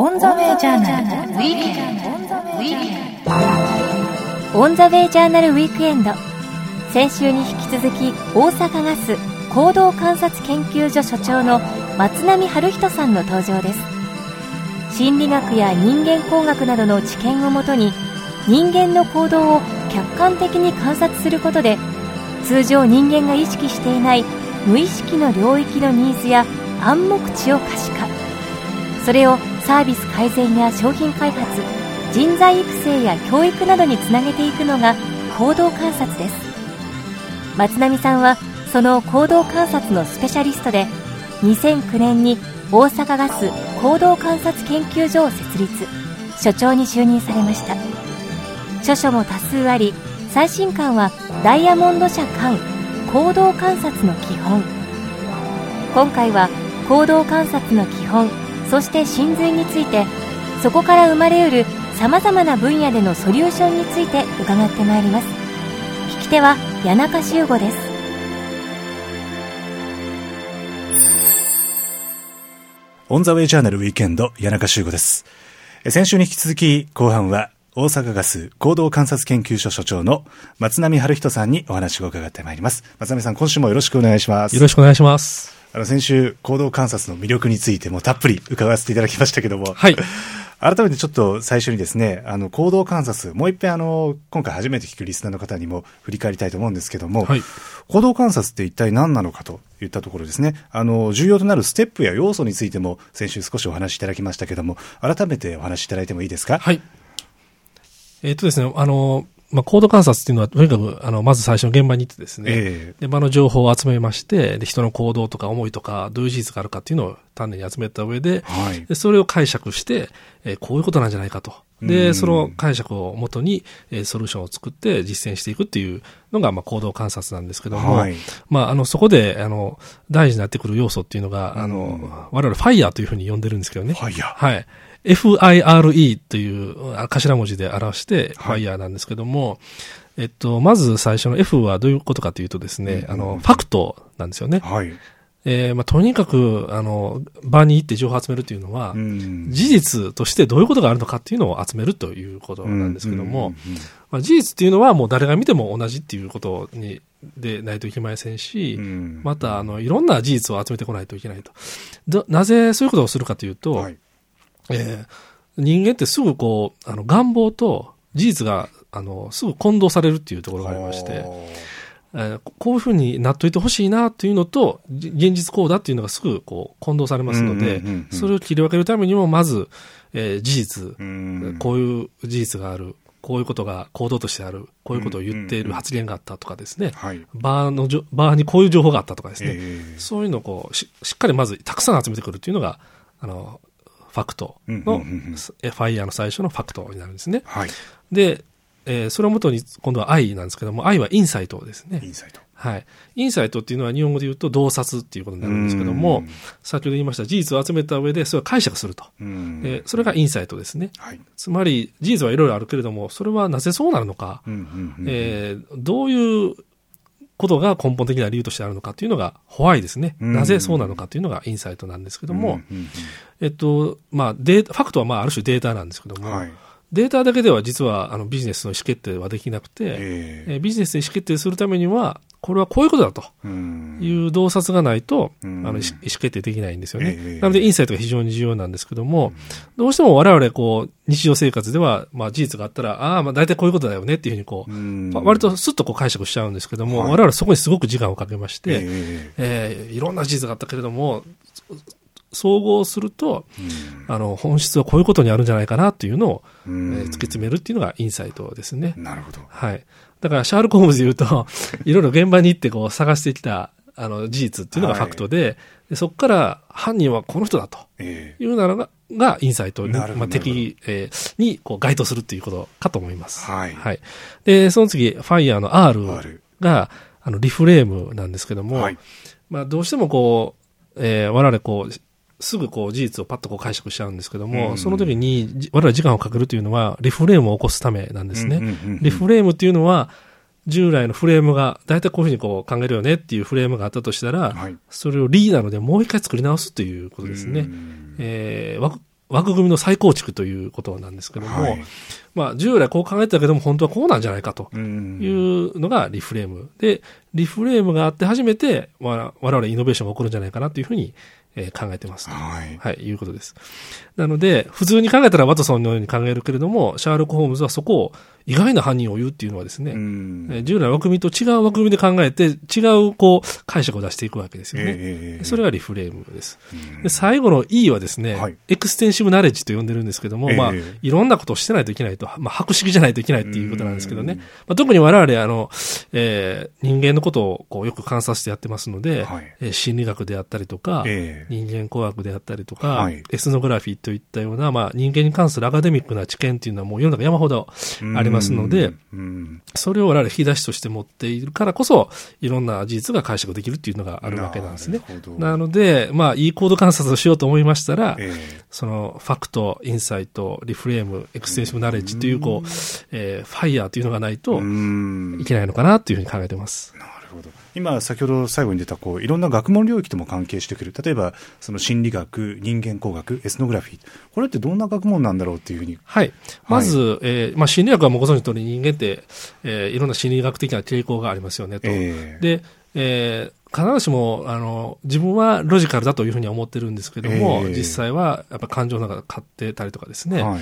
On the Way Journal。Weekend。On the Way Journal Weekend。先週に引き続き大阪ガス行動観察研究所所長の松波晴人さんの登場です。心理学や人間工学などの知見をもとに人間の行動を客観的に観察することで通常人間が意識していない無意識の領域のニーズや暗黙知を可視化。それをサービス改善や商品開発人材育成や教育などにつなげていくのが行動観察です。松並さんはその行動観察のスペシャリストで2009年に大阪ガス行動観察研究所を設立。所長に就任されました。著書も多数あり最新刊はダイヤモンド社刊行動観察の基本。今回は行動観察の基本そして真髄についてそこから生まれうるさまざまな分野でのソリューションについて伺ってまいります聞き手は谷中修吾ですオンザウェイジャーナルウィーケンド、谷中修吾です。え先週に引き続き、後半は、大阪ガス行動観察研究所所長の松並春人さんにお話を伺ってまいります。松並さん、今週もよろしくお願いします。よろしくお願いします。あの、先週、行動観察の魅力についてもたっぷり伺わせていただきましたけども、はい。改めてちょっと最初にですね、あの、行動観察、もう一遍あの、今回初めて聞くリスナーの方にも振り返りたいと思うんですけども、はい行動観察って一体何なのかといったところですね、あの、重要となるステップや要素についても先週少しお話しいただきましたけども、改めてお話しいただいてもいいですか？はい。えっ、とですね、あの、まあ、コード観察っていうのは、とにかく、あの、まず最初の現場に行ってですね、ええ。で、場の情報を集めまして、で、人の行動とか思いとか、どういう事実があるかっていうのを丹念に集めた上で、はい。でそれを解釈して、えーこういうことなんじゃないかと。うん。で、その解釈をもとに、えーソリューションを作って実践していくっていうのが、まあ、行動観察なんですけども、はい。まあ、あの、そこで、あの、大事になってくる要素っていうのが、あの、我々、ファイヤーというふうに呼んでるんですけどね。ファイヤー。はい。FIRE というあ頭文字で表して、フはいァイヤーなんですけども、えっと、まず最初の F はどういうことかというとですね、うんあの、ファクトなんですよね。はい。えーまあ、とにかく、あの、場に行って情報を集めるというのは、うん事実としてどういうことがあるのかっていうのを集めるということなんですけども、事実っていうのはもう誰が見ても同じっていうことに、でないといけませんし、うんまた、あの、いろんな事実を集めてこないといけないと。どなぜそういうことをするかというと、はい。えー人間ってすぐこう、あの、願望と事実が、あの、すぐ混同されるっていうところがありまして、えーここういうふうになっといてほしいなというのと、じ現実こうだっていうのがすぐこう混同されますのでうんうんうんうん、それを切り分けるためにも、まず、えー事実、うん。こういう事実がある、こういうことが行動としてある、こういうことを言っていうんうんうんる発言があったとかですね、はい。バーのにこういう情報があったとかですね、ええ。そういうのをこうししっかりまずたくさん集めてくるっていうのが、あの、ファクトの、ファイヤーの最初のファクトになるんですね。はい。で、えーそれをもとに今度は愛なんですけども、愛はインサイトですねイ。ンサイト。はい。インサイトっていうのは日本語で言うと洞察っていうことになるんですけどもうん、先ほど言いました事実を集めた上でそれを解釈すると。うんえーそれがインサイトですね。はい。つまり事実はいろいろあるけれども、それはなぜそうなるのか、えーどういうことが根本的な理由としてあるのかというのが、ホワイですね。うんなぜそうなのかというのがインサイトなんですけども、えっと、まあ、データ、ファクトはまあ、ある種データなんですけども、うんはい。データだけでは実はあのビジネスの意思決定はできなくて、ええービジネスで意思決定するためには、これはこういうことだと。いう洞察がないと、うん。あの意思決定できないんですよね。ええ。なので、インサイトが非常に重要なんですけども、どうしても我々、こう、日常生活では、まあ、事実があったら、ああ、まあ、大体こういうことだよねっていうふうに、こう、うん。わ割とスッとこう解釈しちゃうんですけども、はい。我々そこにすごく時間をかけまして、ええ。えーいろんな事実があったけれども、総合すると、あの、本質はこういうことにあるんじゃないかなっていうのを、えうん。ー突き詰めるっていうのがインサイトですね。なるほど。はい。だから、シャールコームズで言うと、いろいろ現場に行ってこう探してきた、あの、事実っていうのがファクトで、でそこから犯人はこの人だとええ。いうならが、がインサイトに、まあ、敵、えーにこう該当するっていうことかと思います。はい。はい。で、その次、ファイヤーの R R が、あの、リフレームなんですけども、はい。まあ、どうしてもこう、えー我々こう、すぐこう事実をパッとこう解釈しちゃうんですけども、うんその時にじ我々時間をかけるというのは、リフレームを起こすためなんですね。うんうんうんうんリフレームっていうのは、従来のフレームが、大体こういうふうにこう考えるよねっていうフレームがあったとしたら、はいそれをリーなのでもう一回作り直すということですね。うんえーわ枠組みの再構築ということなんですけども、はいまあ、従来こう考えてたけども、本当はこうなんじゃないかとうんいうのがリフレーム。で、リフレームがあって初めて、わ我々イノベーションが起こるんじゃないかなというふうに、えー考えてます。はい。はい、いうことです。なので、普通に考えたらワトソンのように考えるけれども、シャーロック・ホームズはそこを意外な犯人を言うっていうのはですね、うんえー従来の枠組みと違う枠組みで考えて、違うこう解釈を出していくわけですよね。ええそれがリフレームです。で最後の E はですね、はいエクステンシブナレッジと呼んでるんですけども、ええまあ、いろんなことをしてないといけないと、まあ、博識じゃないといけないっていうことなんですけどね。うんまあ、特に我々、あの、えー人間のことをこうよく観察してやってますので、はいえー心理学であったりとか、ええ人間工学であったりとか、はい。エスノグラフィーといったような、まあ、人間に関するアカデミックな知見っていうのはもう世の中山ほどありますので、うん。それを我々引き出しとして持っているからこそ、いろんな事実が解釈できるっていうのがあるわけなんですね。なので、まあ、いい行動観察をしようと思いましたら、えその、 fact、insight、reframe、extensive knowledge という、こう、えーファイヤーというのがないえとうん。いけないのかなというふうに考えてます。なるほど。今、先ほど最後に出た、こう、いろんな学問領域とも関係してくる。例えば、その心理学、人間工学、エスノグラフィー。これってどんな学問なんだろうっていうふうに。はい。まず、えーまあ、心理学はもうご存知の通り人間って、えーいろんな心理学的な傾向がありますよねと。ええで、えー必ずしも、あの、自分はロジカルだというふうには思ってるんですけども、ええ実際はやっぱ感情の中で買ってたりとかですね。はい。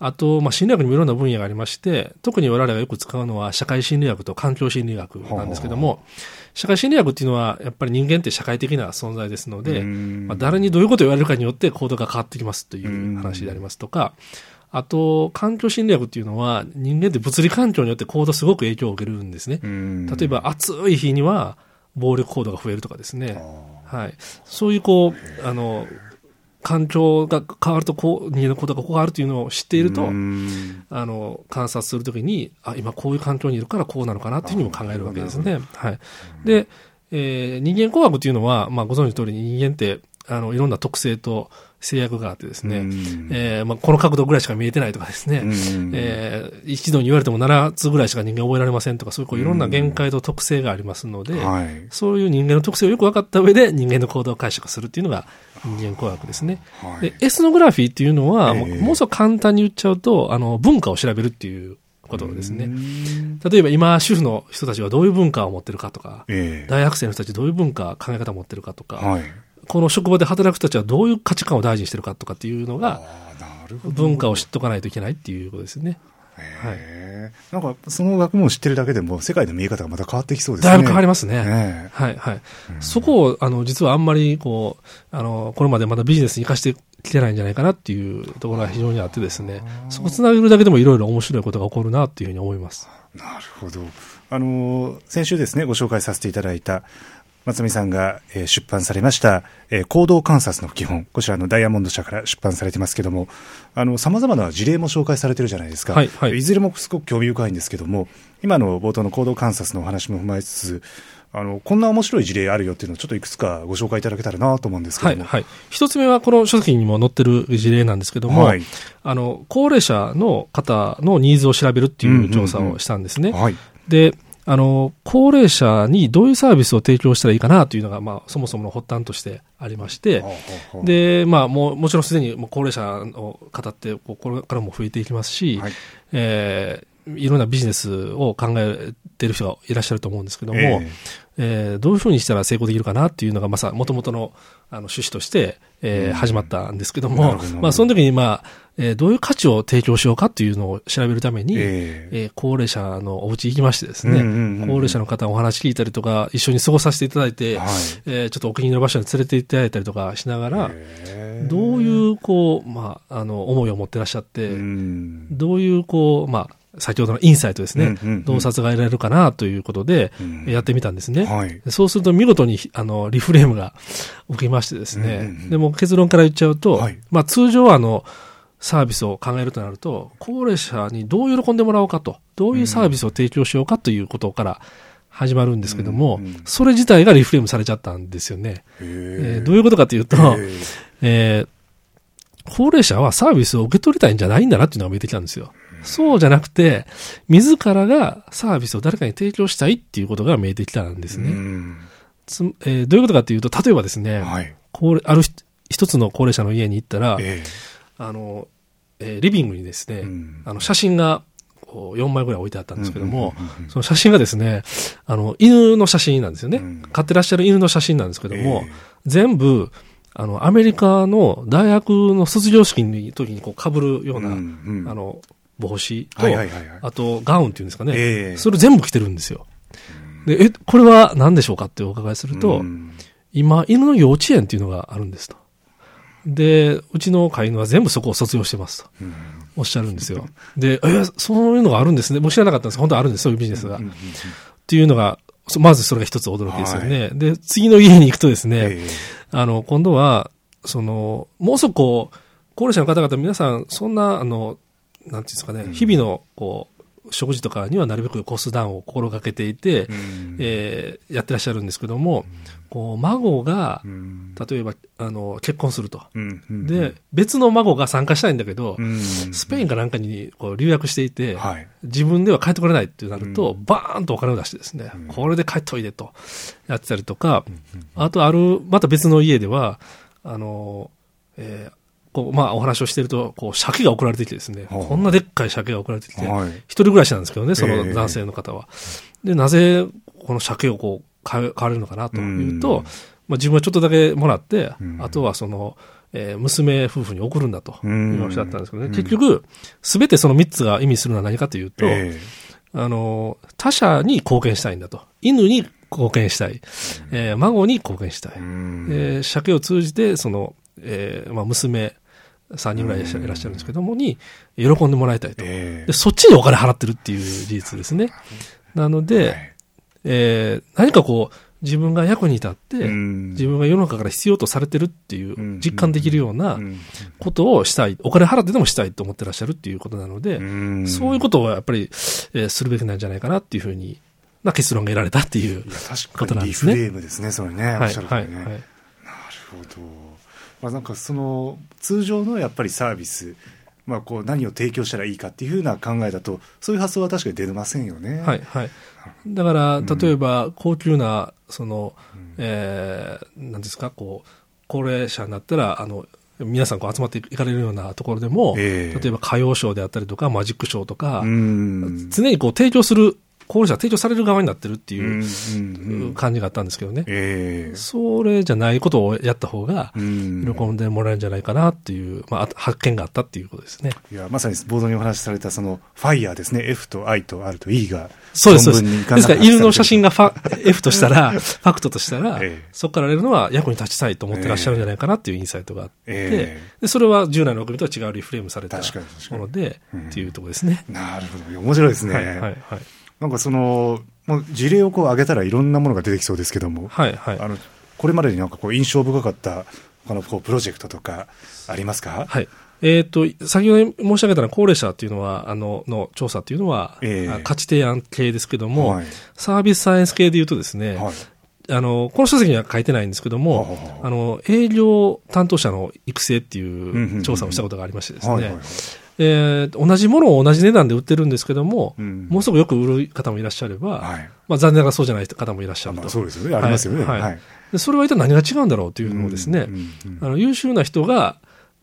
あと、まあ、心理学にもいろんな分野がありまして、特に我々がよく使うのは社会心理学と環境心理学なんですけども、社会心理学っていうのは、やっぱり人間って社会的な存在ですので、うんまあ、誰にどういうことを言われるかによって行動が変わってきますという話でありますとか、あと、環境心理学っていうのは、人間って物理環境によって行動すごく影響を受けるんですね。うん例えば、暑い日には暴力行動が増えるとかですあね。ーはい。そういう、こう、あの、環境が変わると、こう、人間の行動がこう変わるというのを知っていると、うん。あの、観察するときに、あ、今こういう環境にいるからこうなのかなっていうふうにも考えるわけですね。はい。で、えー人間工学っていうのは、まあご存知の通りに人間って、あの、いろんな特性と制約があってですね、うん。えーまあこの角度ぐらいしか見えてないとかですね、うん。えー一度に言われても7つぐらいしか人間覚えられませんとか、そういうこういろんな限界と特性がありますので、はい。そういう人間の特性をよく分かった上で人間の行動を解釈するっていうのが人間工学ですね。はいで、エスノグラフィーっていうのは、ええもうもうそう簡単に言っちゃうと、あの、文化を調べるっていうことですねう。ん例えば今、主婦の人たちはどういう文化を持ってるかとか、ええ大学生の人たちどういう文化、考え方を持ってるかとか、はい。この職場で働く人たちはどういう価値観を大事にしてるかとかっていうのが、文化を知っとかないといけないっていうことですね。へえなんか、その学問を知ってるだけでも、世界の見え方がまた変わってきそうですね。だいぶ変わりますね。ねはい、はい。そこを、あの、実はあんまり、こう、あの、これまでまだビジネスに活かしてきてないんじゃないかなっていうところが非常にあってですね、そこつなげるだけでもいろいろ面白いことが起こるなっていうふうに思います。なるほど。あのー、先週ですね、ご紹介させていただいた、松見さんが、えー出版されました、えー行動観察の基本。こちらのダイヤモンド社から出版されてますけども、あの、様々な事例も紹介されてるじゃないですか。はいはいずれもすごく興味深いんですけども、今の冒頭の行動観察のお話も踏まえつつ、あの、こんな面白い事例あるよっていうのをちょっといくつかご紹介いただけたらなと思うんですけはい、ども。はい。一つ目はこの書籍にも載ってる事例なんですけども、はいあの、高齢者の方のニーズを調べるっていう調査をしたんですね。はい。で、あの、高齢者にどういうサービスを提供したらいいかなというのが、まあ、そもそもの発端としてありまして、で、まあ、もう、もちろんすでに高齢者の方って、これからも増えていきますし、はい。えーいろんなビジネスを考えている人がいらっしゃると思うんですけども、ええ。ーどういうふうにしたら成功できるかなっていうのが、まさ、もともとの、あの、趣旨として、えー始まったんですけどもどまあ、その時に、まあ、えーどういう価値を提供しようかっていうのを調べるために、ええ。ー高齢者のお家行きましてですね、うんうんうんうん。高齢者の方のお話聞いたりとか、一緒に過ごさせていただいて、はい。えーちょっとお気に入りの場所に連れて行っていただいたりとかしながら、え。どういう、こう、まあ、あの、思いを持ってらっしゃって、うん。どういう、こう、まあ、先ほどのインサイトですね、うんうんうん。洞察が得られるかなということで、うん。やってみたんですね。はい。そうすると見事に、あの、リフレームが起きましてですね、うんうんうん。でも結論から言っちゃうと、はい。まあ通常はあの、サービスを考えるとなると、高齢者にどう喜んでもらおうかと、どういうサービスを提供しようかということから始まるんですけども、うんうんそれ自体がリフレームされちゃったんですよね。ええーどういうことかというと、ええー高齢者はサービスを受け取りたいんじゃないんだなっていうのが見えてきたんですよ。そうじゃなくて、自らがサービスを誰かに提供したいっていうことが見えてきたんですね。うん。つえーどういうことかというと、例えばですね、はい。高齢あるひ一つの高齢者の家に行ったら、えあの、えーリビングにですね、うん。あの、写真が、こう4枚ぐらい置いてあったんですけども、その写真がですね、あの、犬の写真なんですよね。うん。飼ってらっしゃる犬の写真なんですけども、え。全部、あの、アメリカの大学の卒業式の時にこう被るような、うんうん。あの、帽子と、はいはいはいはいあとガウンっていうんですかね、ええそれ全部着てるんですよ。で、え、これは何でしょうかってお伺いすると、うん今、犬の幼稚園っていうのがあるんですと。で、うちの飼い犬は全部そこを卒業してますと。うんおっしゃるんですよ。で、え、そういうのがあるんですね。僕知らなかったんです。本当はあるんです、そういうビジネスが。っていうのが、そまずそれが一つ驚きですよね。で、次の家に行くとですね、えあの、今度は、その、もうそこう、高齢者の方々皆さん、そんな、あの、なんていうんですかね、うん。日々の、こう、食事とかにはなるべくコストダウンを心がけていて、うん。えーやってらっしゃるんですけども、こう、孫がう、ん。例えば、あの、結婚すると。で、別の孫が参加したいんだけど、うんスペインかなんかにこう留学していて、はい。自分では帰ってこれないってなると、うバーンとお金を出してですね、うん。これで帰っておいでとやってたりとか、あとある、また別の家では、あの、えーこう、まあお話をしてると、こう、鮭が送られてきてですね、はあこんなでっかい鮭が送られてきて、はい。一人暮らしなんですけどね、そえ。えの男性の方は。で、なぜこの鮭をこう、買われるのかなというと、うん。まあ自分はちょっとだけもらって、うん。あとはその、えー娘夫婦に送るんだと、うんおっしゃったんですけどね、うん。結局、すべてその3つが意味するのは何かというと、えあの、他者に貢献したいんだと。犬に貢献したい。えー孫に貢献したい。えー鮭を通じて、その、えーまあ、娘3人ぐらいいらっしゃるんですけども、に、喜んでもらいたいと。ええで、そっちにお金払ってるっていう事実ですね。なので、はいえー何かこう、自分が役に立って、うん自分が世の中から必要とされてるっていううん実感できるようなうんことをしたい、お金払ってでもしたいと思ってらっしゃるっていうことなので、うんそういうことをやっぱり、えーするべきなんじゃないかなっていうふうに、な結論が得られたっていうこかにリとなんですね。フレームですねそれねおはい、っしゃる通はい、はい。なるほど。まあ、なんかその通常のやっぱりサービス、まあ、こう何を提供したらいいかっていうふうな考えだとそういう発想は確かに出ませんよね。はい、はい。だから、うん例えば、高級な、その、うんえー、なんですか、こう、高齢者になったら、あの、皆さんこう集まっていかれるようなところでも、ええ例えば歌謡ショーであったりとか、マジックショーとか、うん常にこう提供する、高齢者が提供される側になってるってうんいううんうん感じがあったんですけどね。ええ。それじゃないことをやった方が、うん。喜んでもらえるんじゃないかなっていう、まああ、発見があったっていうことですね。いやまさにボードにお話しされたそのファイヤーですね。F と I と R と E がそうです、そうです。ですから、犬の写真ががファ F としたら、ファクトとしたら、ええ。そこから得れるのは役に立ちたいと思ってらっしゃるんじゃないかなっていうインサイトがあって、え。でそれは従来の組とは違うリフレームされたもので、うんっていうところですね。なるほど。面白いですね、はい、はい、はい。なんかそのもう事例をこう挙げたらいろんなものが出てきそうですけども、はい、はい。あのこれまでになんかこう印象深かったこのこうプロジェクトとかありますか、はい。えっ、と、先ほど申し上げたのは高齢者っていうのは、あの、の調査っていうのは、ええ。あ価値提案系ですけども、はい。サービスサイエンス系で言うとですね、はい。あの、この書籍には書いてないんですけども、はははあ。の、営業担当者の育成っていうん調査をしたことがありましてですね、えー同じものを同じ値段で売ってるんですけども、うん。ものすごくよく売る方もいらっしゃれば、はい。まあ残念ながらそうじゃない方もいらっしゃると。まあ、そうですよね。ありますよね。はい。はい。でそれは一体何が違うんだろうというのをですね、うんうんうん。あの優秀な人が、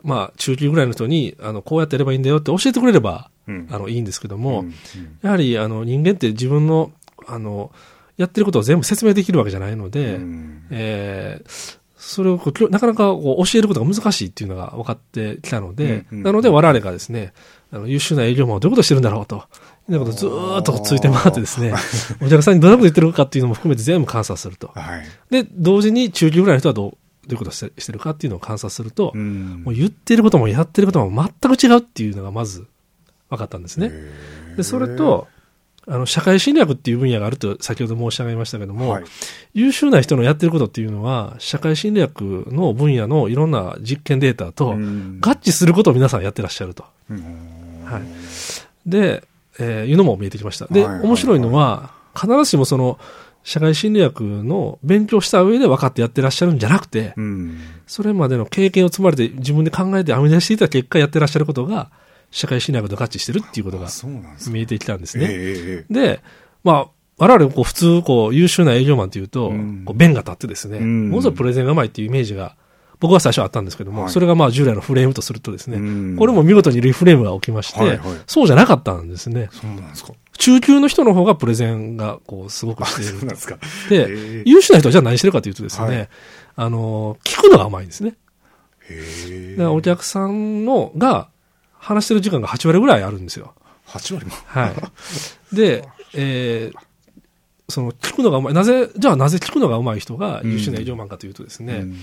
まあ中級ぐらいの人に、あの、こうやってやればいいんだよって教えてくれれば、うん。あの、いいんですけども、うんうん。やはり、あの、人間って自分の、あの、やってることを全部説明できるわけじゃないので、うん。えーそれをこうなかなかこう教えることが難しいっていうのが分かってきたので、うんうん。なので我々がですね、あの優秀な営業マンはどういうことをしてるんだろうと、いうことをずーっとついて回ってですね、お客さんにどんなこと言ってるかっていうのも含めて全部観察すると。はい。で、同時に中級ぐらいの人はどう、どういうことをしてしてるかっていうのを観察すると、うん。もう言ってることもやってることも全く違うっていうのがまず分かったんですね。で、それと、あの、社会侵略っていう分野があると先ほど申し上げましたけども、はい。優秀な人のやってることっていうのは、社会侵略の分野のいろんな実験データとうん。合致することを皆さんやってらっしゃると。うん。はい。で、えーいうのも見えてきました。で、はいはい面白いのは、必ずしもその、社会侵略の勉強した上で分かってやってらっしゃるんじゃなくて、うん。それまでの経験を積まれて自分で考えて編み出していた結果やってらっしゃることが、社会侵略と合致してるっていうことが見えてきたんですえね。えええで、まあ、我々こう普通こう優秀な営業マンというと、うんこう弁が立ってですね、うんものすごいプレゼンがうまいっていうイメージが僕は最初あったんですけども、はいそれがまあ従来のフレームとするとですね、うんこれも見事にリフレームが起きまして、はいはいそうじゃなかったんですね。そうなんですか。中級の人の方がプレゼンがこうすごくあ、しているそうなん。ですか。で、優秀な人はじゃあ何してるかというとですね、はいあの、聞くのが甘いんですね。へだからお客さんのが話してる時間が8割ぐらいあるんですよ。8割も？はい。で、えーその聞くのがうまい。なぜ、じゃあなぜ聞くのがうまい人が優秀な営業マンかというとですね、うん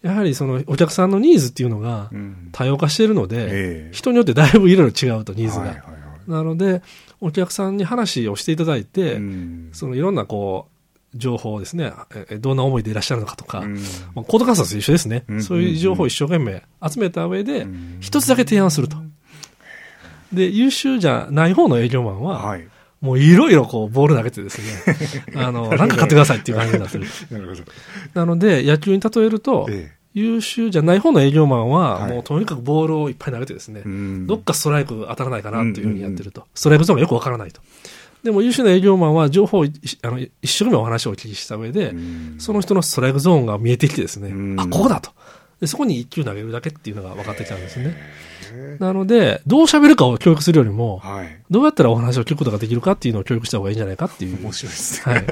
やはりそのお客さんのニーズっていうのがうん多様化しているので、ええ人によってだいぶいろいろ違うと、ニーズが。はいはいはいなので、お客さんに話をしていただいて、うんそのいろんなこう、情報をですね、えどんな思いでいらっしゃるのかとか、うんまあコード観察と一緒ですね、うんそういう情報を一生懸命集めた上でうん、一つだけ提案すると。で、優秀じゃない方の営業マンは、はい。もういろいろこう、ボール投げてですね、あの、なんか買ってくださいっていう感じになってる。なるほど。なので、野球に例えると、え優秀じゃない方の営業マンは、はいもうとにかくボールをいっぱい投げてですねえ、うんどっかストライク当たらないかなというふうにやってると。ストライクゾーンがよくわからないと。でも優秀な営業マンは情報をいあの一生懸命お話をお聞きした上で、うんその人のストライクゾーンが見えてきてですね、うんあ、ここだと。でそこに一球投げるだけっていうのが分かってきたんですね。なので、どう喋るかを教育するよりも、はい。どうやったらお話を聞くことができるかっていうのを教育した方がいいんじゃないかっていう。面白いですね。はい。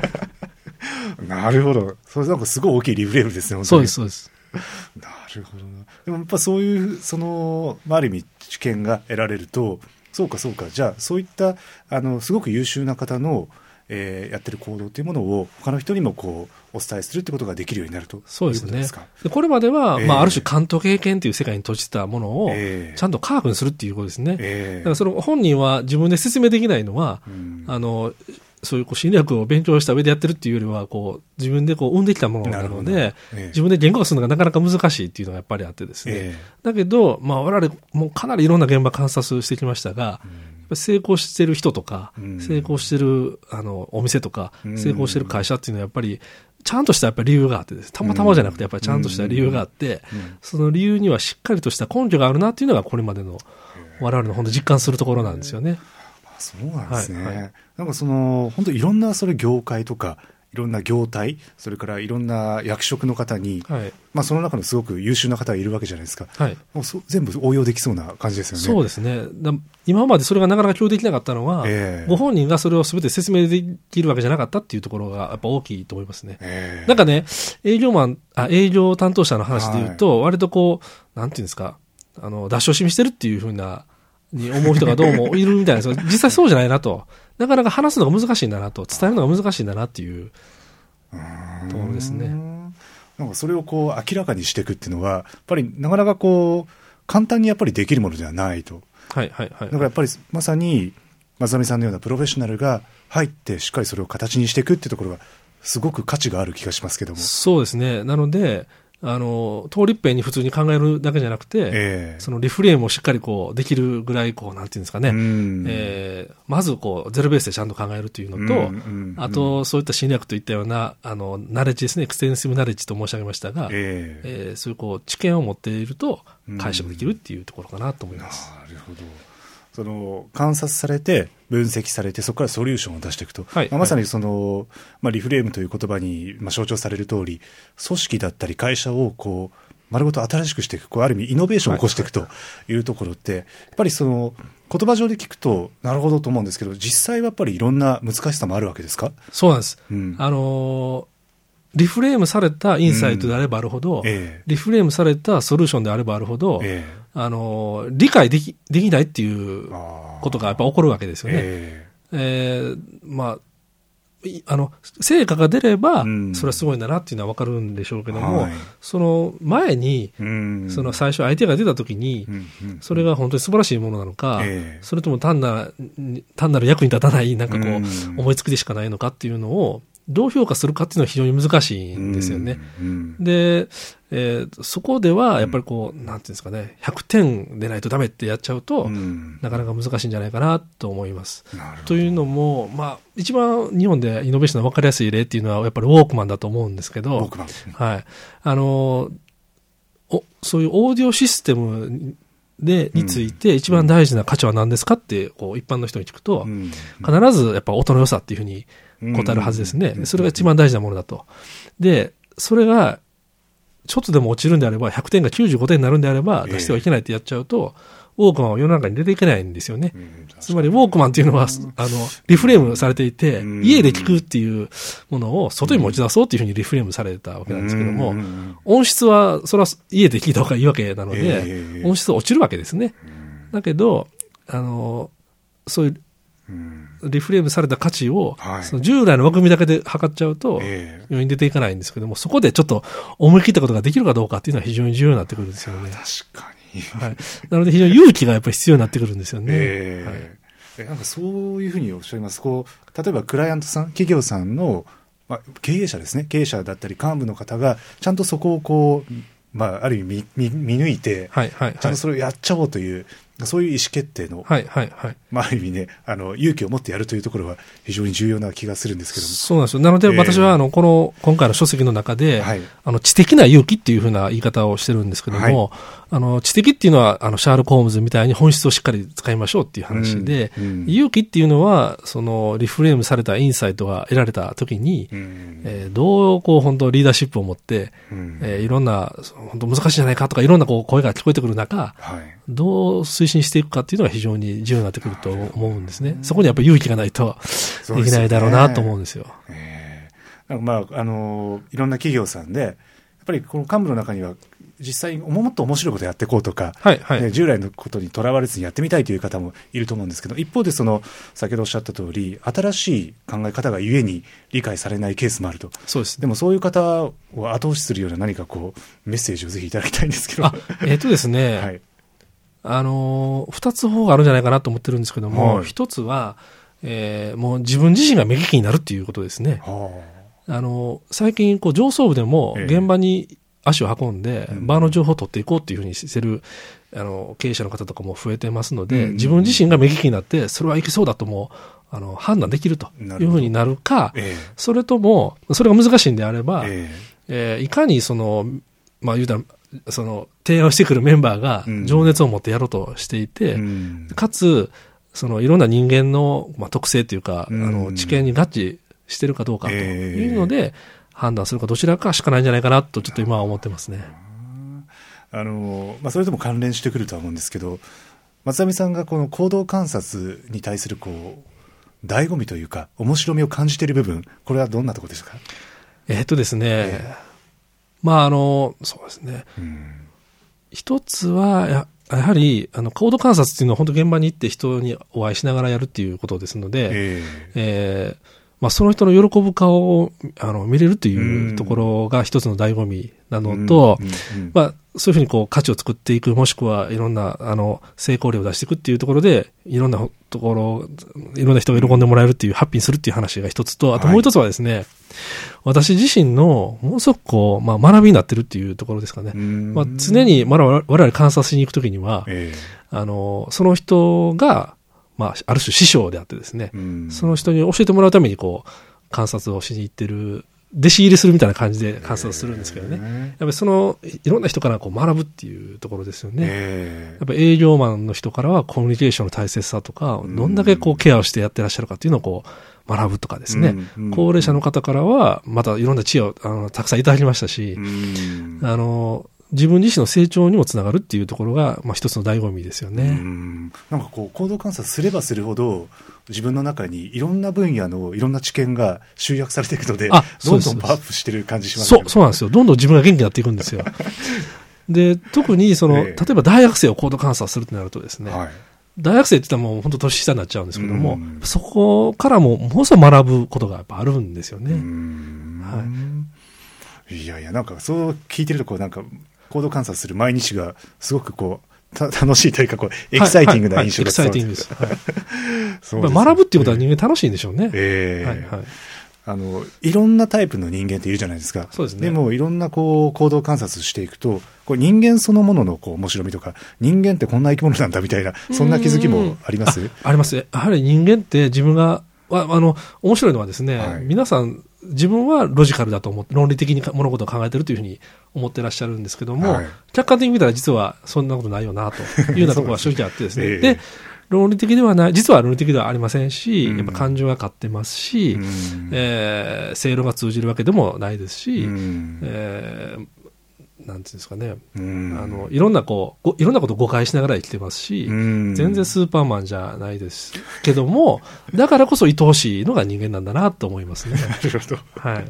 なるほど。それなんかすごい大きいリフレームですね、本当にそうです、そうです。なるほどな。でもやっぱそういう、その、まあ、ある意味知見が得られると、そうかそうか。じゃあ、そういった、あの、すごく優秀な方の、えーやってる行動っていうものを他の人にもこう、お伝えするってことができるようになるとそうですね。これまでは、ええ。まあ、ある種、関東経験という世界に閉じたものを、ええ。ちゃんと科学にするっていうことですね。ええ。だから、その本人は自分で説明できないのは、うん。あの、そういうこう心理学を勉強した上でやってるっていうよりは、こう、自分でこう生んできたものなので、ええ。自分で言語化するのがなかなか難しいっていうのがやっぱりあってですね。えだけど、まあ、我々もうかなりいろんな現場観察してきましたが、やっぱり成功してる人とか、うん。成功してるあのお店とか、うん。成功してる会社っていうのはやっぱり、ちゃんとしたやっぱり理由があってです。たまたまじゃなくてやっぱりちゃんとした理由があって、うんその理由にはしっかりとした根拠があるなっていうのがこれまでの我々の本当実感するところなんですよね。あそうなんですね。はいはいなんかその、本当いろんなそれ業界とか、いろんな業態、それからいろんな役職の方に、はい。まあその中のすごく優秀な方がいるわけじゃないですか。はい。もうそ全部応用できそうな感じですよね。そうですね。だ今までそれがなかなか共有できなかったのは、ええご本人がそれを全て説明できるわけじゃなかったっていうところがやっぱ大きいと思いますね。ええなんかね、営業マン、あ、営業担当者の話で言うと、割とこう、なんていうんですか、あの、出し惜しみしてるっていうふうな、に思う人がどうもいるみたいですよ。実際そうじゃないなと。なかなか話すのが難しいんだなと、伝えるのが難しいんだなっていうところですね。なんかそれをこう明らかにしていくっていうのは、やっぱりなかなかこう、簡単にやっぱりできるものではないと。はいはいはいだか。らやっぱりまさに、松並さんのようなプロフェッショナルが入って、しっかりそれを形にしていくっていうところが、すごく価値がある気がしますけども。そうですね。なので、あの、通りっぺんに普通に考えるだけじゃなくて、ええ。そのリフレームをしっかりこう、できるぐらい、こう、なんていうんですかね、うん。えーまずこう、ゼロベースでちゃんと考えるというのと、うんうんあと、そういった侵略といったような、あの、ナレッジですね、エクステンシブナレッジと申し上げましたが、ええ。えーそういうこう、知見を持っているとうん、解釈できるっていうところかなと思います。なるほど。その観察されて、分析されて、そこからソリューションを出していくと、はい。まあまさにその、まあ、リフレームという言葉に、まあ、象徴される通り、組織だったり会社をこう丸ごと新しくしていく、こうある意味、イノベーションを起こしていくというところって、やっぱりその言葉上で聞くと、なるほどと思うんですけど、実際はやっぱりいろんな難しさもあるわけですか、そうなんです。うん。あのーリフレームされたインサイトであればあるほど、ええ。リフレームされたソリューションであればあるほど、えあのー理解でき、できないっていうことがやっぱ起こるわけですよね。ええ。ーまあ、いあの、成果が出ればうん、それはすごいんだなっていうのはわかるんでしょうけども、はい。その前に、えうん。その最初相手が出た時に、うんうん。それが本当に素晴らしいものなのか、ええ。それとも単なる、単なる役に立たない、なんかこう、うん。思いつきでしかないのかっていうのを、どう評価するかっていうのは非常に難しいんですよね。うんで、えーそこでは、やっぱりこう、なんていうんですかね、100点でないとダメってやっちゃうと、うんなかなか難しいんじゃないかなと思います。というのも、まあ、一番日本でイノベーションの分かりやすい例っていうのは、やっぱりウォークマンだと思うんですけど、僕ははい。あの、お、そういうオーディオシステムで、について一番大事な価値は何ですかって、こう、一般の人に聞くと、うん必ずやっぱ音の良さっていうふうに答えるはずですね。それが一番大事なものだと。で、それが、ちょっとでも落ちるんであれば、100点が95点になるんであれば、出してはいけないってやっちゃうと、ウォークマンは世の中に出ていけないんですよね。うんつまり、ウォークマンっていうのは、あの、リフレームされていてうん、家で聞くっていうものを外に持ち出そうっていうふうにリフレームされたわけなんですけども音質は、それは家で聞いた方がいいわけなのえで、え音質は落ちるわけですね。だけど、あの、そういううんリフレームされた価値を、はいその従来の枠組みだけで測っちゃうと、えに出ていかないんですけども、そこでちょっと思い切ったことができるかどうかっていうのは非常に重要になってくるんですよね。確かに。はい。なので非常に勇気がやっぱり必要になってくるんですよね。えはいええなんかそういうふうにおっしゃいます。こう、例えばクライアントさん、企業さんの、まあ、経営者ですね。経営者だったり幹部の方が、ちゃんとそこをこう、まあ、ある意味見、見見抜いて、はい、はい、はいちゃんと。それをやっちゃおうという、そういう意思決定の、はい、はい、はい。まあ、ある意味ね、あの、勇気を持ってやるというところは非常に重要な気がするんですけども。そうなんですよ。なのでええ私は、あの、この、今回の書籍の中で、はいあの、知的な勇気っていうふうな言い方をしてるんですけども、あの、知的っていうのは、あの、シャーロック・ホームズみたいに本質をしっかり使いましょうっていう話で、うんうん勇気っていうのは、その、リフレームされたインサイトが得られた時に、うんえーどう、こう、本当リーダーシップを持って、うんえーいろんな、本当難しいんじゃないかとか、いろんなこう声が聞こえてくる中、はい。どう推進していくかっていうのが非常に重要になってくると思うんですね。そこにやっぱり勇気がないとできないだろうなと思うんですよ。ええなんかまあ、あのいろんな企業さんで、やっぱりこの幹部の中には、実際にもっと面白いことやっていこうとか、はい、はい。ね従来のことにとらわれずにやってみたいという方もいると思うんですけど、一方でその、先ほどおっしゃった通り、新しい考え方がゆえに理解されないケースもあると。そうです。でもそういう方を後押しするような何かこう、メッセージをぜひいただきたいんですけど。あ、えっ、とですね、はい。あのー二つ方があるんじゃないかなと思ってるんですけども、はい。一つは、えーもう自分自身が目利きになるっていうことですね。はあ。のー最近、こう、上層部でもええ。現場に足を運んで、うん。場の情報を取っていこうっていうふうにしてる、あの、経営者の方とかも増えてますので、うん。自分自身が目利きになって、それはいけそうだともう、あの、判断できるというふうになるかあ、え。それとも、それが難しいんであれば、え。えーいかにその、まあ言うたら、その、提案をしてくるメンバーがうん。情熱を持ってやろうとしていて、えうん。かつ、そのいろんな人間の、まあ、特性というか、うん。あの、知見に合致してるかどうかとええ。いうので、判断するかどちらかしかないんじゃないかなと、ちょっと今は思ってますね。あの、まあ、それとも関連してくるとは思うんですけど、松並さんがこの行動観察に対するこう、醍醐味というか、面白みを感じている部分、これはどんなところですか？えーっとですね、えまああの、そうですね。うん。一つは、ややはり、あの、行動観察っていうのは本当現場に行って人にお会いしながらやるっていうことですので、ええーまあ、その人の喜ぶ顔をあの見れるというところが一つの醍醐味なえのと、まあ、そういうふうにこう価値を作っていく、もしくはいろんなあの成功例を出していくっていうところで、いろんなところ、いろんな人が喜んでもらえるっていう、ハッピーにするっていう話が一つと、あともう一つはですね、私自身のものすごくこう、まあ、学びになってるっていうところですかね。うん。まあ、常に我々我々観察しに行くときには、え。あの、その人が、まあ、ある種師匠であってですねえ、うん。その人に教えてもらうためにこう、観察をしに行ってる、弟子入りするみたいな感じで観察するんですけどね。えやっぱりその、いろんな人からこう学ぶっていうところですよね。えやっぱ営業マンの人からはコミュニケーションの大切さとか、どんだけこうケアをしてやってらっしゃるかっていうのをこう学ぶとかですね。うん。うん。高齢者の方からは、またいろんな知恵をあのたくさんいただきましたし、うん。あの、自分自身の成長にもつながるっていうところが、まあ一つの醍醐味ですようね。んなんかこう行動観察すればするほど自分の中にいろんな分野のいろんな知見が集約されていくのであそどんどんパワーアップしてる感じしますそう、そうなんですよ。どんどん自分が元気になっていくんですよ。で、特にその、ええ例えば大学生を高度観察するとなるとですね、はい大学生って言ったらもう本当年下になっちゃうんですけども、うんそこからもものすごく学ぶことがやっぱあるんですよね。うんいやいや、なんかそう聞いてると、こうなんか行動観察する毎日がすごくこう、た楽しいというか、こう、エキサイティングな印象がエキサイティングです。はいそうやっぱ学ぶっていうことは人間楽しいんでしょうね。ええはいはい。あの、いろんなタイプの人間っているじゃないですか。そうですねでも、いろんなこう、行動観察していくと、こう人間そのもののこう面白みとか、人間ってこんな生き物なんだみたいな、そんな気づきもあります？ああります。やはり人間って自分が、ああの、面白いのはですね、はい皆さん、自分はロジカルだと思って、論理的に物事を考えてるというふうに思ってらっしゃるんですけども、はい。客観的に見たら実はそんなことないよな、というようなところが正直あってですね。ええ。で、論理的ではない、実は論理的ではありませんし、うん。やっぱ感情が勝ってますし、うん。えー正論が通じるわけでもないですし、うん。えーなんていうんですかね、うんあの、いろんなこう、ごいろんなことを誤解しながら生きてますし、うん全然スーパーマンじゃないですけども、だからこそ愛おしいのが人間なんだなと思いますね。なるほど。はい。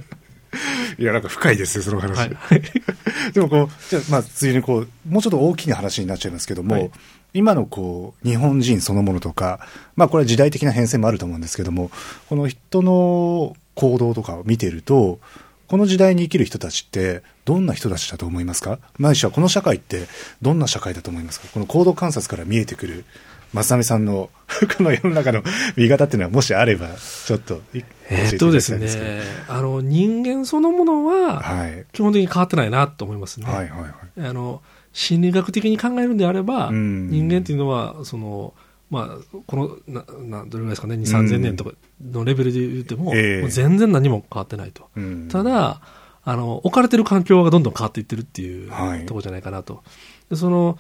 いや、なんか深いですね、その話。はい。でもこう、じゃあ、まあ、次にこう、もうちょっと大きな話になっちゃいますけども、はい今のこう、日本人そのものとか、まあ、これは時代的な変遷もあると思うんですけども、この人の行動とかを見てると、この時代に生きる人たちって、どんな人たちだと思いますか？ないしはこの社会って、どんな社会だと思いますか？この行動観察から見えてくる、松並さんの、この世の中の見方っていうのは、もしあれば、ちょっとい、えーっとですね、あの、人間そのものは、はい。基本的に変わってないなと思いますね。はいはいはい。あの、心理学的に考えるんであれば、うん人間っていうのは、その、まあ、この、な、な、どれぐらいですかね、2、3000年とかのレベルで言っても、ええ。もう全然何も変わってないと。うん。た、だ、あの、置かれてる環境がどんどん変わっていってるっていうはい。ところじゃないかなと。でその、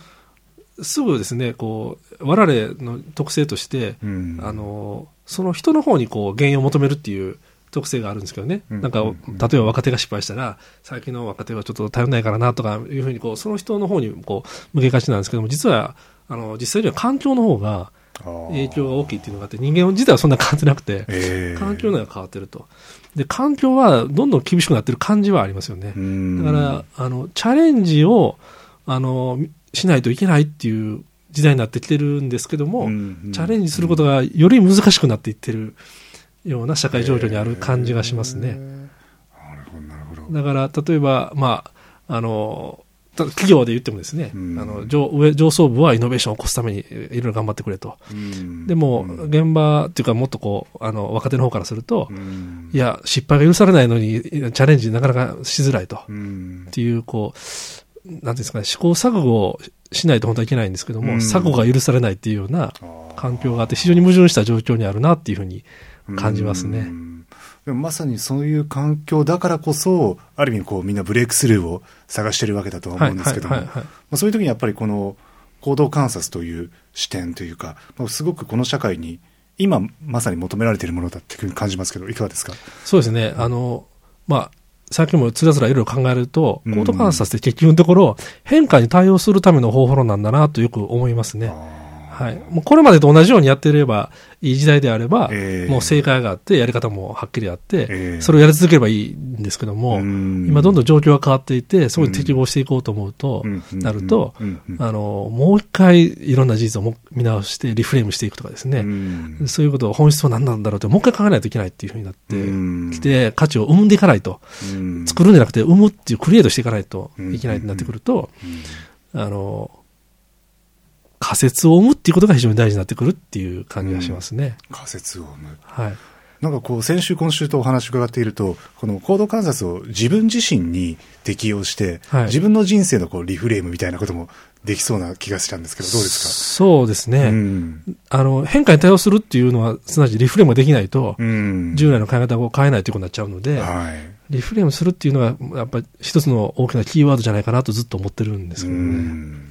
すぐですね、こう、我々の特性として、うん。あの、その人の方にこう、原因を求めるっていう特性があるんですけどね。うん。なんか、うん。例えば若手が失敗したら、最近の若手はちょっと頼んないからなとかいうふうに、こう、その人の方にこう、向けがちなんですけども、実は、あの、実際には環境の方が影響が大きいっていうのがあって、人間自体はそんな変わってなくて、ええ環境の方が変わってると。で、環境はどんどん厳しくなってる感じはありますよね。うんだから、あの、チャレンジを、あの、しないといけないっていう時代になってきてるんですけども、うんチャレンジすることがより難しくなっていってるような社会状況にある感じがしますね。なるほど、なるほど。だから、例えば、まあ、あの、た企業で言ってもですね、うん。あの上上上層部はイノベーションを起こすためにえいろいろ頑張ってくれと。うん。でも、うん。現場っていうかもっとこう、あの、若手の方からすると、うん。いや、失敗が許されないのに、チャレンジなかなかしづらいと。うん。っていう、こう、なんていうんですかね、試行錯誤をしないと本当はいけないんですけども、うん。錯誤が許されないっていうような環境があって、非常に矛盾した状況にあるなっていうふうに感じますね。うんでもまさにそういう環境だからこそ、ある意味こうみんなブレイクスルーを探してるわけだとは思うんですけども、まあそういう時にやっぱりこの行動観察という視点というか、まあすごくこの社会に今まさに求められているものだっていうふうに感じますけど、いかがですか？そうですね。あの、まあ、さっきもつらつらいろいろ考えると、うん。コード観察って結局のところ、変化に対応するための方法論なんだなとよく思いますね。あはい。もうこれまでと同じようにやっていれば、いい時代であれば、ええ。もう正解があって、やり方もはっきりあって、ええ。それをやり続ければいいんですけども、うん。今どんどん状況が変わっていて、そこに適合していこうと思うと、なると、あの、もう一回いろんな事実をも見直して、リフレームしていくとかですね、うん。そういうことを本質は何なんだろうって、もう一回考えないといけないっていうふうになってうん。きて、価値を生んでいかないと、うん。作るんじゃなくて生むっていうクリエイトしていかないといけないってなってくると、うん。あの、仮説を生むっていうことが非常に大事になってくるっていう感じがしますね。仮説を生む。はい。なんかこう、先週、今週とお話を伺っていると、この行動観察を自分自身に適用して、はい自分の人生のこうリフレームみたいなこともできそうな気がしたんですけど、どうですそうですね。かうん。あの、変化に対応するっていうのは、すなわちリフレームができないと、うん。従来の考え方を変えないということになっちゃうので、はい。リフレームするっていうのが、やっぱり一つの大きなキーワードじゃないかなとずっと思ってるんですけどうね。ん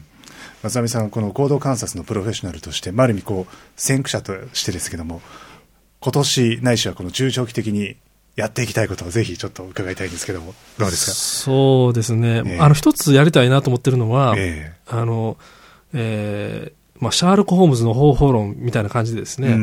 松並さん、この行動観察のプロフェッショナルとして、まあ、ある意味こう、先駆者としてですけども、今年ないしはこの中長期的にやっていきたいことをぜひちょっと伺いたいんですけども、どうですそうですね。ええあの、一つやりたいなと思ってるのは、かえ。あの、えーまあ、シャーロック・ホームズの方法論みたいな感じでですね、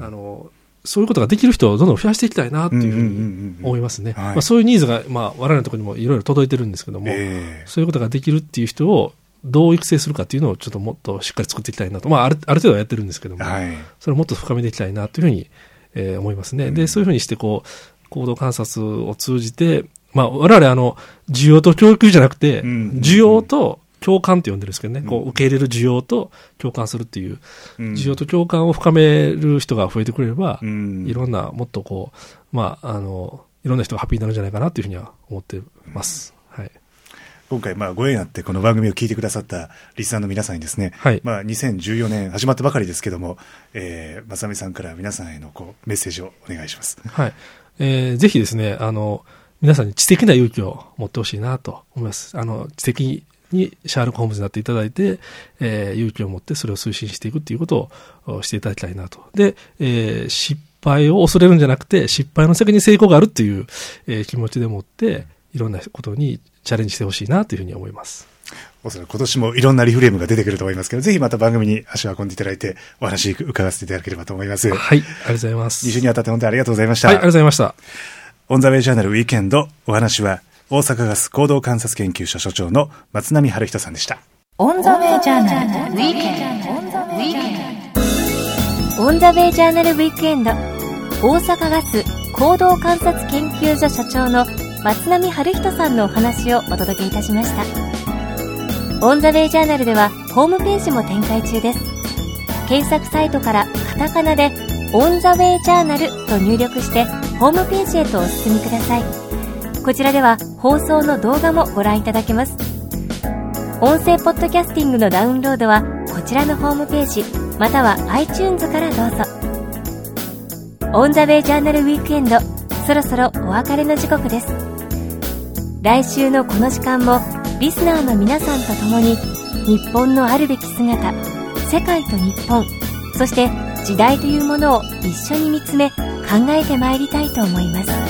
あの、そういうことができる人をどんどん増やしていきたいなっていうふうに思いますね。そういうニーズが、まあ、我々のところにもいろいろ届いてるんですけども、ええ。そういうことができるっていう人をどう育成するかっていうのをちょっともっとしっかり作っていきたいなと。まあ、あるある程度はやってるんですけども、はい。それをもっと深めていきたいなというふうに、えー思いますね。で、そういうふうにして、こう、行動観察を通じて、まあ、我々、あの、需要と供給じゃなくて、うん需要と共感って呼んでるんですけどね、うんこう、受け入れる需要と共感するっていう、うん需要と共感を深める人が増えてくれれば、うんいろんな、もっとこう、まあ、あの、いろんな人がハッピーになるんじゃないかなというふうには思ってます。はい。今回、まあ、ご縁あってこの番組を聞いてくださったリスナーの皆さんにですね、はいまあ、2014年始まったばかりですけども、えー、まさみさんから皆さんへのこうメッセージをお願いします。はい。えーぜひですね、あの、皆さんに知的な勇気を持ってほしいなと思います。あの、知的にシャーロック・ホームズになっていただいて、えー勇気を持ってそれを推進していくっていうことをおしていただきたいなと。で、えー失敗を恐れるんじゃなくて、失敗の先に成功があるっていう、えー気持ちでもって、いろんなことにチャレンジしてほしいなというふうに思います。おそらく今年もいろんなリフレームが出てくると思いますけど、ぜひまた番組に足を運んでいただいて、お話伺わせていただければと思います。はい、ありがとうございます。2週にわたって本当にありがとうございました。はい、ありがとうございました。オンザウェイジャーナルウィーケンド、お話は、大阪ガス行動観察研究所所長の松波晴人さんでした。 On the Way Journal Weekend。On the Way Journal オンザウェイジャーナルウィークエンド大阪ガス行動観察研究所所長の松波晴人さんのお話をお届けいたしました。オンザウェイジャーナルではホームページも展開中です。検索サイトからカタカナでオンザウェイジャーナルと入力してホームページへとお進みください。こちらでは放送の動画もご覧いただけます。音声ポッドキャスティングのダウンロードはこちらのホームページまたは iTunes からどうぞ。オンザウェイジャーナルウィークエンドそろそろお別れの時刻です。来週のこの時間もリスナーの皆さんと共に日本のあるべき姿世界と日本そして時代というものを一緒に見つめ考えてまいりたいと思います。